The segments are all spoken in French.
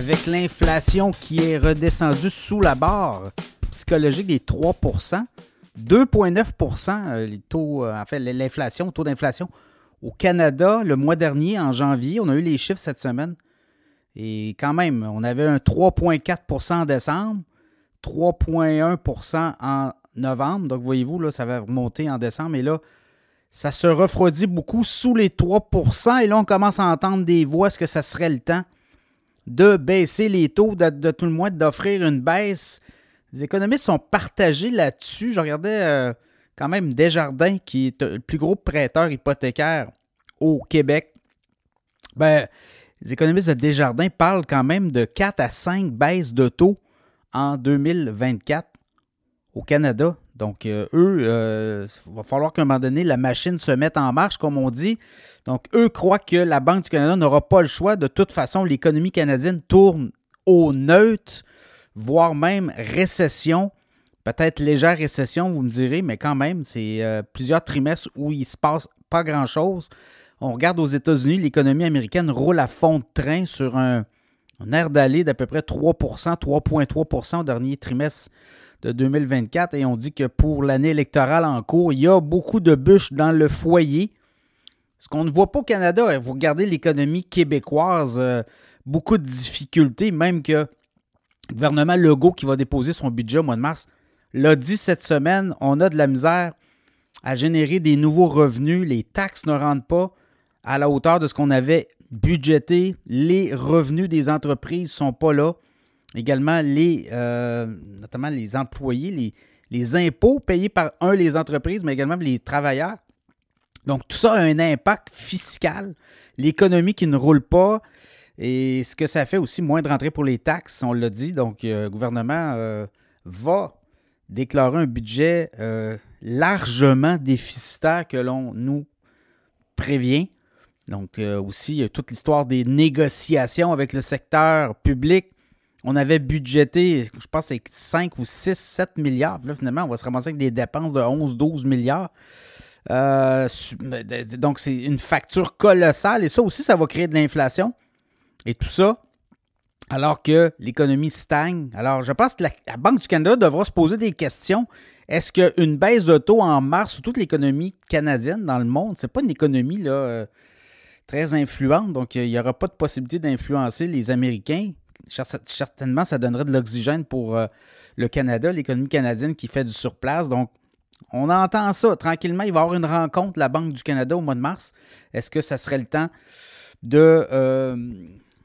avec l'inflation qui est redescendue sous la barre psychologique des 3% 2,9 euh, les taux, euh, en fait, l'inflation, le taux d'inflation au Canada le mois dernier, en janvier. On a eu les chiffres cette semaine. Et quand même, on avait un 3,4% en décembre, 3,1% en novembre. Donc, voyez-vous, là, ça va remonter en décembre. Et là, ça se refroidit beaucoup sous les 3% Et là, on commence à entendre des voix. Est-ce que ça serait le temps de baisser les taux, de, tout le moins d'offrir une baisse. Les économistes sont partagés là-dessus. Je regardais euh, quand même Desjardins, qui est le plus gros prêteur hypothécaire au Québec. Ben, les économistes de Desjardins parlent quand même de 4 à 5 baisses de taux en 2024 au Canada. Donc, euh, eux, il euh, va falloir qu'à un moment donné, la machine se mette en marche, comme on dit. Donc, eux croient que la Banque du Canada n'aura pas le choix. De toute façon, l'économie canadienne tourne au neutre, voire même récession. Peut-être légère récession, vous me direz, mais quand même, c'est euh, plusieurs trimestres où il ne se passe pas grand-chose. On regarde aux États-Unis, l'économie américaine roule à fond de train sur un, air d'aller d'à peu près 3% 3,3% au dernier trimestre de 2024 et on dit que pour l'année électorale en cours, il y a beaucoup de bûches dans le foyer. Ce qu'on ne voit pas au Canada, vous regardez l'économie québécoise, euh, beaucoup de difficultés, même que le gouvernement Legault qui va déposer son budget au mois de mars l'a dit cette semaine, on a de la misère à générer des nouveaux revenus, les taxes ne rentrent pas à la hauteur de ce qu'on avait budgété, les revenus des entreprises ne sont pas là également les, euh, notamment les employés, les, les, impôts payés par, un, les entreprises, mais également les travailleurs. Donc, tout ça a un impact fiscal. L'économie qui ne roule pas. Et ce que ça fait aussi, moins de rentrée pour les taxes, on l'a dit. Donc, euh, le gouvernement euh, va déclarer un budget largement déficitaire que l'on nous prévient. Donc, aussi, toute l'histoire des négociations avec le secteur public on avait budgété, je pense, c'est 5 ou 6, 7 milliards. là, finalement, on va se ramasser avec des dépenses de 11, 12 milliards. Euh, donc, c'est une facture colossale. Et ça aussi, ça va créer de l'inflation. Et tout ça, alors que l'économie stagne. Alors, je pense que la, Banque du Canada devra se poser des questions. Est-ce qu'une baisse de taux en mars sur toute l'économie canadienne dans le monde, c'est pas une économie là, euh, très influente, donc il n'y aura pas de possibilité d'influencer les Américains? Certainement, ça donnerait de l'oxygène pour euh, le Canada, l'économie canadienne qui fait du surplace. Donc, on entend ça. Tranquillement, il va y avoir une rencontre la Banque du Canada au mois de mars. Est-ce que ça serait le temps de euh,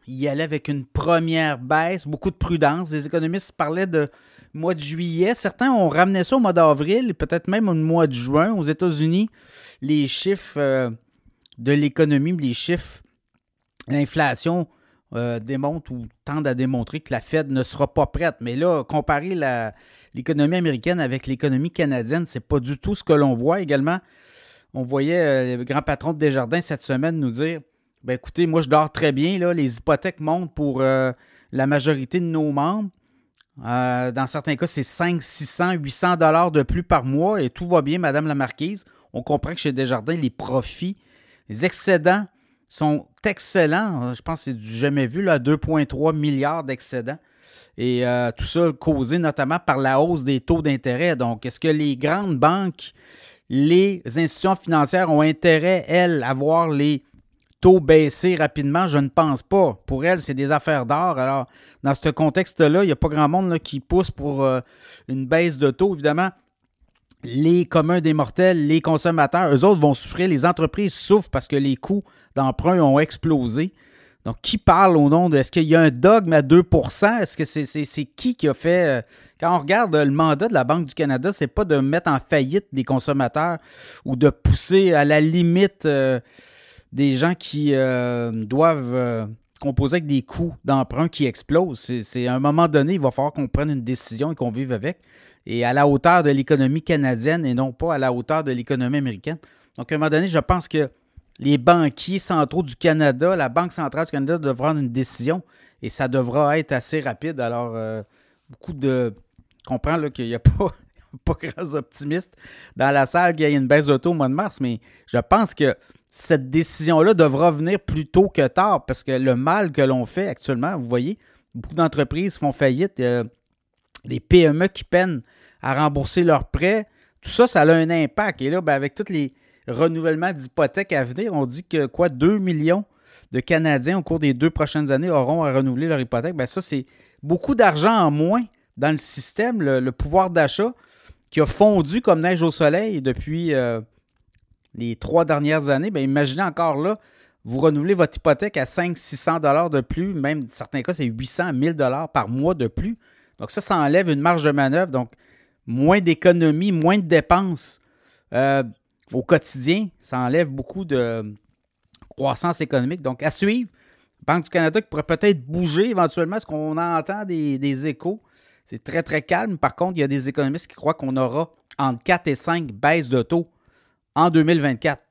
y aller avec une première baisse? Beaucoup de prudence. Les économistes parlaient de mois de juillet. Certains ont ramené ça au mois d'avril, peut-être même au mois de juin. Aux États-Unis, les chiffres euh, de l'économie, les chiffres d'inflation euh, démontre ou tendent à démontrer que la Fed ne sera pas prête. Mais là, comparer l'économie américaine avec l'économie canadienne, c'est pas du tout ce que l'on voit. Également, on voyait euh, le grand patron de Desjardins cette semaine nous dire ben écoutez, moi je dors très bien, là, les hypothèques montent pour euh, la majorité de nos membres. dans certains cas, c'est 5, 600, 800 dollars de plus par mois et tout va bien, Madame la Marquise. On comprend que chez Desjardins, les profits, les excédents sont excellents. Je pense que c'est du jamais vu, là, 2,3 milliards d'excédents. Et euh, tout ça causé notamment par la hausse des taux d'intérêt. Donc, est-ce que les grandes banques, les institutions financières ont intérêt, elles, à voir les taux baisser rapidement? Je ne pense pas. Pour elles, c'est des affaires d'or. Alors, dans ce contexte-là, il n'y a pas grand monde qui pousse pour euh, une baisse de taux. Évidemment, les communs des mortels, les consommateurs, eux autres vont souffrir. Les entreprises souffrent parce que les coûts d'emprunt ont explosé. Donc, qui parle au nom de. Est-ce qu'il y a un dogme à 2% Est-ce que c'est qui qui a fait. Euh, quand on regarde le mandat de la Banque du Canada, c'est pas de mettre en faillite des consommateurs ou de pousser à la limite euh, des gens qui euh, doivent composer avec des coûts d'emprunt qui explosent. C'est à un moment donné, il va falloir qu'on prenne une décision et qu'on vive avec. Et à la hauteur de l'économie canadienne et non pas à la hauteur de l'économie américaine. Donc, à un moment donné, je pense que les banquiers centraux du Canada, la Banque centrale du Canada devra prendre une décision et ça devra être assez rapide. Alors, euh, beaucoup de. Comprends qu'il n'y a pas, pas grands optimistes dans la salle qu'il y ait une baisse d'auto au mois de mars, mais je pense que cette décision-là devra venir plus tôt que tard parce que le mal que l'on fait actuellement, vous voyez, beaucoup d'entreprises font faillite, des PME qui peinent à rembourser leurs prêts, tout ça, ça a un impact. Et là, ben, avec tous les renouvellement d'hypothèques à venir. On dit que quoi, 2 millions de Canadiens au cours des deux prochaines années auront à renouveler leur hypothèque. Bien, ça, c'est beaucoup d'argent en moins dans le système, le, pouvoir d'achat qui a fondu comme neige au soleil depuis euh, les trois dernières années. Bien, imaginez encore là, vous renouvelez votre hypothèque à 500-600 dollars de plus, même dans certains cas, c'est 800 1000 dollars par mois de plus. Donc ça, ça enlève une marge de manœuvre, donc moins d'économies, moins de dépenses. Euh, au quotidien, ça enlève beaucoup de croissance économique. Donc, à suivre, Banque du Canada qui pourrait peut-être bouger éventuellement, ce qu'on entend des, échos. C'est très, très calme. Par contre, il y a des économistes qui croient qu'on aura entre 4 et 5 baisses de taux en 2024.